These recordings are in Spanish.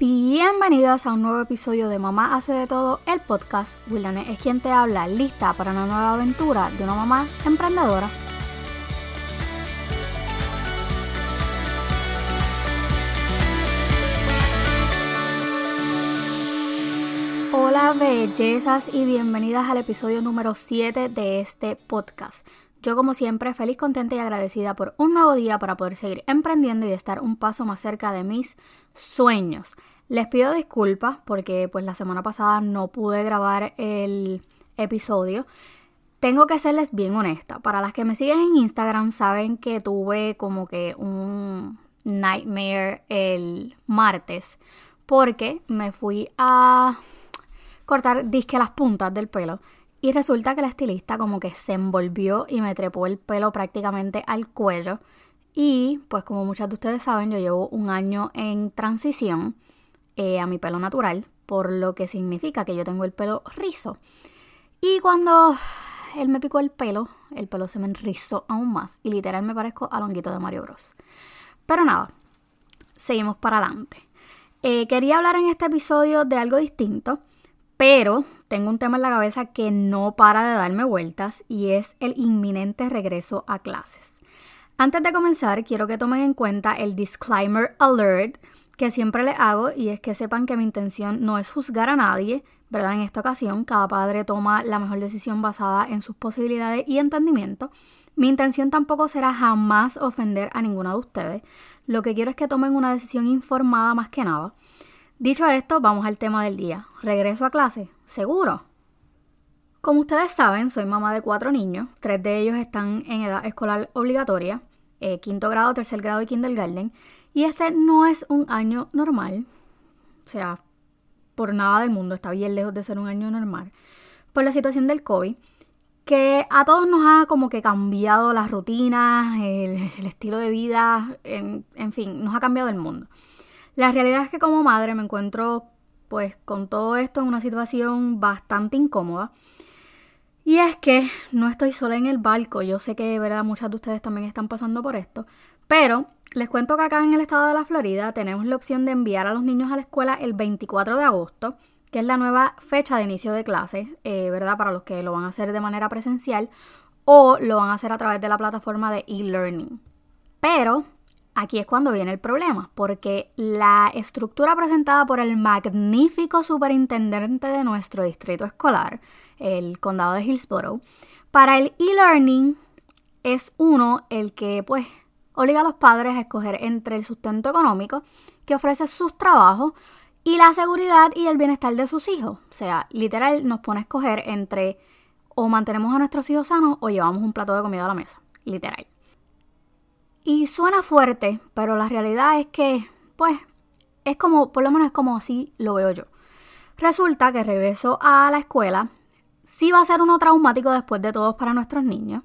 Bienvenidas a un nuevo episodio de Mamá hace de todo, el podcast. Wildane es quien te habla, lista para una nueva aventura de una mamá emprendedora. Hola bellezas y bienvenidas al episodio número 7 de este podcast. Yo como siempre feliz, contenta y agradecida por un nuevo día para poder seguir emprendiendo y estar un paso más cerca de mis sueños. Les pido disculpas porque pues la semana pasada no pude grabar el episodio. Tengo que serles bien honesta. Para las que me siguen en Instagram saben que tuve como que un nightmare el martes porque me fui a cortar disque las puntas del pelo y resulta que la estilista como que se envolvió y me trepó el pelo prácticamente al cuello. Y pues como muchas de ustedes saben, yo llevo un año en transición eh, a mi pelo natural, por lo que significa que yo tengo el pelo rizo. Y cuando él me picó el pelo, el pelo se me enrizó aún más y literal me parezco a Longuito de Mario Bros. Pero nada, seguimos para adelante. Eh, quería hablar en este episodio de algo distinto, pero tengo un tema en la cabeza que no para de darme vueltas y es el inminente regreso a clases. Antes de comenzar, quiero que tomen en cuenta el disclaimer alert que siempre les hago y es que sepan que mi intención no es juzgar a nadie, ¿verdad? En esta ocasión, cada padre toma la mejor decisión basada en sus posibilidades y entendimiento. Mi intención tampoco será jamás ofender a ninguno de ustedes. Lo que quiero es que tomen una decisión informada más que nada. Dicho esto, vamos al tema del día. ¿Regreso a clase? ¿Seguro? Como ustedes saben, soy mamá de cuatro niños. Tres de ellos están en edad escolar obligatoria, eh, quinto grado, tercer grado y kindergarten. Y este no es un año normal. O sea, por nada del mundo, está bien lejos de ser un año normal. Por la situación del COVID, que a todos nos ha como que cambiado las rutinas, el, estilo de vida, en fin, nos ha cambiado el mundo. La realidad es que como madre me encuentro pues con todo esto en una situación bastante incómoda. Y es que no estoy sola en el barco. Yo sé que verdad muchas de ustedes también están pasando por esto. Pero les cuento que acá en el estado de la Florida tenemos la opción de enviar a los niños a la escuela el 24 de agosto, que es la nueva fecha de inicio de clases, eh, ¿verdad? Para los que lo van a hacer de manera presencial o lo van a hacer a través de la plataforma de e-learning. Pero Aquí es cuando viene el problema, porque la estructura presentada por el magnífico superintendente de nuestro distrito escolar, el condado de Hillsborough, para el e-learning es uno el que pues obliga a los padres a escoger entre el sustento económico que ofrece sus trabajos y la seguridad y el bienestar de sus hijos. O sea, literal nos pone a escoger entre o mantenemos a nuestros hijos sanos o llevamos un plato de comida a la mesa. Literal. Y suena fuerte, pero la realidad es que, pues, es como, por lo menos es como así lo veo yo. Resulta que regreso a la escuela, sí va a ser uno traumático después de todos para nuestros niños.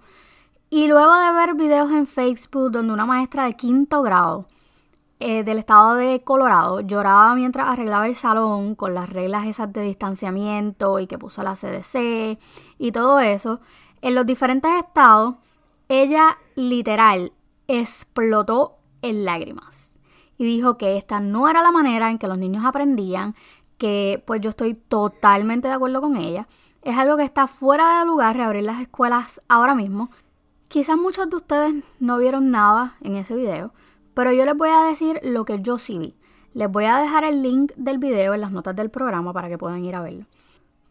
Y luego de ver videos en Facebook donde una maestra de quinto grado eh, del estado de Colorado lloraba mientras arreglaba el salón con las reglas esas de distanciamiento y que puso la CDC y todo eso, en los diferentes estados, ella literal explotó en lágrimas y dijo que esta no era la manera en que los niños aprendían, que pues yo estoy totalmente de acuerdo con ella. Es algo que está fuera de lugar reabrir las escuelas ahora mismo. Quizás muchos de ustedes no vieron nada en ese video, pero yo les voy a decir lo que yo sí vi. Les voy a dejar el link del video en las notas del programa para que puedan ir a verlo.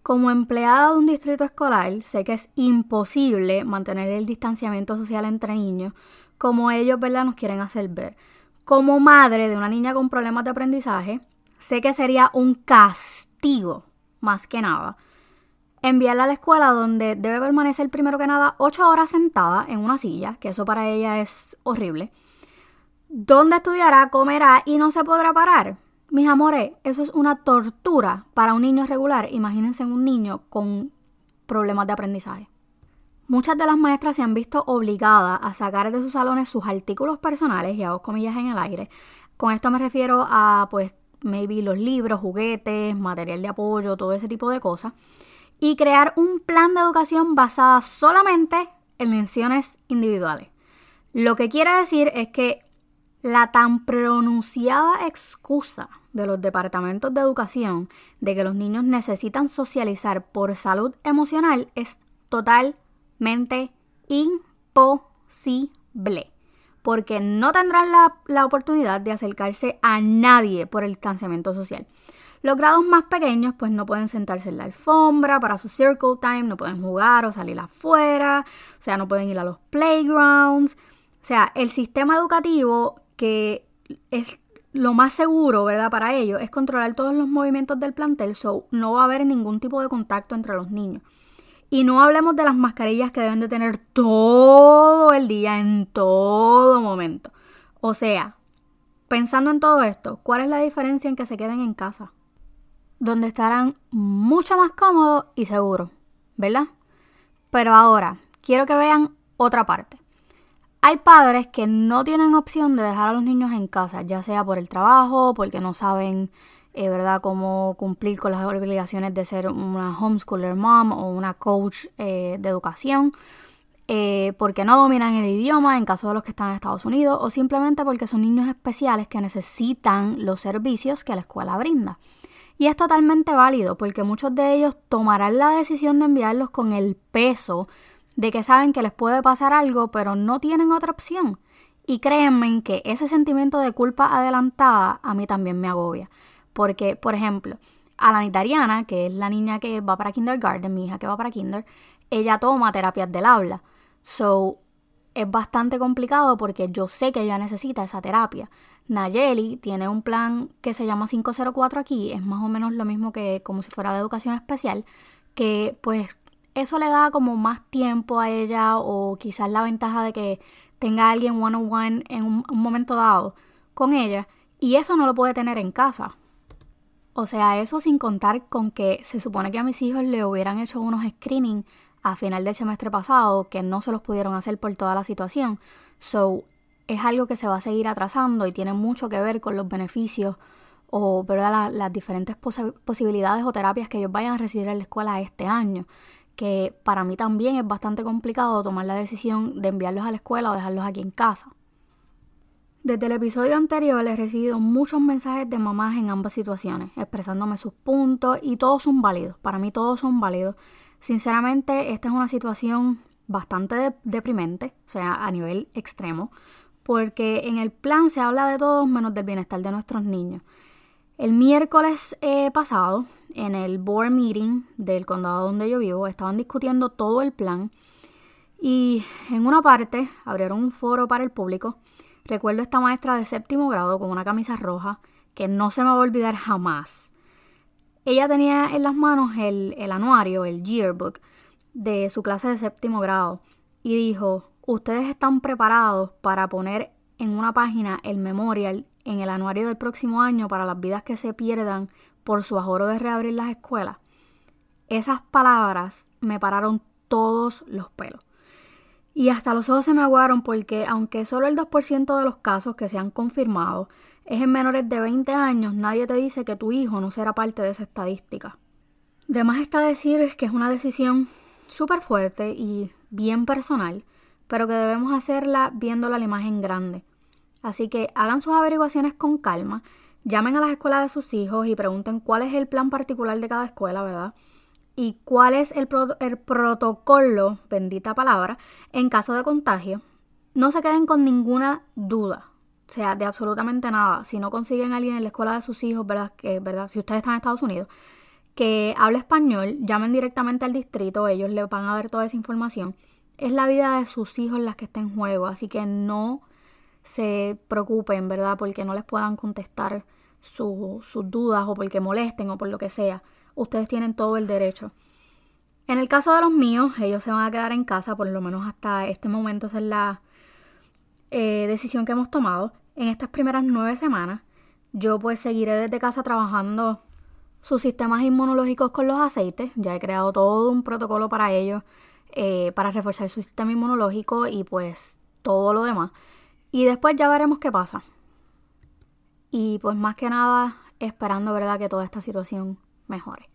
Como empleada de un distrito escolar, sé que es imposible mantener el distanciamiento social entre niños, como ellos ¿verdad? nos quieren hacer ver. Como madre de una niña con problemas de aprendizaje, sé que sería un castigo, más que nada, enviarla a la escuela donde debe permanecer primero que nada ocho horas sentada en una silla, que eso para ella es horrible, donde estudiará, comerá y no se podrá parar. Mis amores, eso es una tortura para un niño regular. Imagínense un niño con problemas de aprendizaje. Muchas de las maestras se han visto obligadas a sacar de sus salones sus artículos personales, y hago comillas en el aire. Con esto me refiero a, pues, maybe los libros, juguetes, material de apoyo, todo ese tipo de cosas. Y crear un plan de educación basada solamente en menciones individuales. Lo que quiere decir es que La tan pronunciada excusa de los departamentos de educación de que los niños necesitan socializar por salud emocional es imposible, porque no tendrán la, la oportunidad de acercarse a nadie por el distanciamiento social. Los grados más pequeños pues no pueden sentarse en la alfombra para su circle time, no pueden jugar o salir afuera, o sea, no pueden ir a los playgrounds. O sea, el sistema educativo que es lo más seguro, ¿verdad? Para ellos es controlar todos los movimientos del plantel, so no va a haber ningún tipo de contacto entre los niños. Y no hablemos de las mascarillas que deben de tener todo el día, en todo momento. O sea, pensando en todo esto, ¿cuál es la diferencia en que se queden en casa? Donde estarán mucho más cómodos y seguros, ¿verdad? Pero ahora, quiero que vean otra parte. Hay padres que no tienen opción de dejar a los niños en casa, ya sea por el trabajo, porque no saben, eh, ¿verdad?, cómo cumplir con las obligaciones de ser una homeschooler mom o una coach eh, de educación, eh, porque no dominan el idioma en caso de los que están en Estados Unidos, o simplemente porque son niños especiales que necesitan los servicios que la escuela brinda. Y es totalmente válido, porque muchos de ellos tomarán la decisión de enviarlos con el peso de que saben que les puede pasar algo, pero no tienen otra opción. Y créanme que ese sentimiento de culpa adelantada a mí también me agobia. Porque, por ejemplo, a la Nitariana, que es la niña que va para kindergarten, mi hija que va para kinder, ella toma terapias del habla. So, es bastante complicado porque yo sé que ella necesita esa terapia. Nayeli tiene un plan que se llama 504 aquí, es más o menos lo mismo que como si fuera de educación especial, que pues eso le da como más tiempo a ella o quizás la ventaja de que tenga alguien one on one en un, momento dado con ella y eso no lo puede tener en casa. O sea, eso sin contar con que se supone que a mis hijos le hubieran hecho unos screening a final del semestre pasado que no se los pudieron hacer por toda la situación. So, es algo que se va a seguir atrasando y tiene mucho que ver con los beneficios o ¿verdad? las diferentes posibilidades o terapias que ellos vayan a recibir en la escuela este año que para mí también es bastante complicado tomar la decisión de enviarlos a la escuela o dejarlos aquí en casa. Desde el episodio anterior he recibido muchos mensajes de mamás en ambas situaciones, expresándome sus puntos y todos son válidos. Para mí todos son válidos. Sinceramente, esta es una situación bastante deprimente, o sea, a nivel extremo, porque en el plan se habla de todos menos del bienestar de nuestros niños. El miércoles eh, pasado, en el board meeting del condado donde yo vivo, estaban discutiendo todo el plan y en una parte abrieron un foro para el público. Recuerdo esta maestra de séptimo grado con una camisa roja que no se me va a olvidar jamás. Ella tenía en las manos el, el anuario, el yearbook de su clase de séptimo grado y dijo, ustedes están preparados para poner en una página el memorial en el anuario del próximo año para las vidas que se pierdan por su ahorro de reabrir las escuelas, esas palabras me pararon todos los pelos. Y hasta los ojos se me aguaron porque aunque solo el 2% de los casos que se han confirmado es en menores de 20 años, nadie te dice que tu hijo no será parte de esa estadística. De más está decir que es una decisión súper fuerte y bien personal, pero que debemos hacerla viéndola la imagen grande. Así que hagan sus averiguaciones con calma, llamen a las escuelas de sus hijos y pregunten cuál es el plan particular de cada escuela, ¿verdad? Y cuál es el, el protocolo, bendita palabra, en caso de contagio. No se queden con ninguna duda, o sea, de absolutamente nada. Si no consiguen a alguien en la escuela de sus hijos, ¿verdad? Que, ¿verdad? Si ustedes están en Estados Unidos, que hable español, llamen directamente al distrito, ellos les van a dar toda esa información. Es la vida de sus hijos las que está en juego, así que no se preocupen, ¿verdad? Porque no les puedan contestar sus dudas o porque molesten o por lo que sea. Ustedes tienen todo el derecho. En el caso de los míos, ellos se van a quedar en casa, por lo menos hasta este momento, esa es la eh, decisión que hemos tomado. En estas primeras nueve semanas, yo pues seguiré desde casa trabajando sus sistemas inmunológicos con los aceites. Ya he creado todo un protocolo para ellos, eh, para reforzar su sistema inmunológico y pues todo lo demás. Y después ya veremos qué pasa. Y pues más que nada esperando, ¿verdad?, que toda esta situación mejore.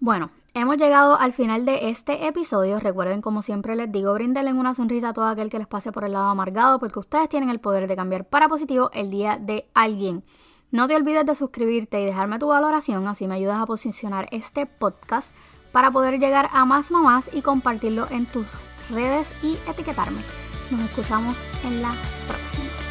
Bueno, hemos llegado al final de este episodio. Recuerden, como siempre les digo, brindenle una sonrisa a todo aquel que les pase por el lado amargado, porque ustedes tienen el poder de cambiar para positivo el día de alguien. No te olvides de suscribirte y dejarme tu valoración, así me ayudas a posicionar este podcast para poder llegar a más mamás y compartirlo en tus redes y etiquetarme. Nos escuchamos en la próxima.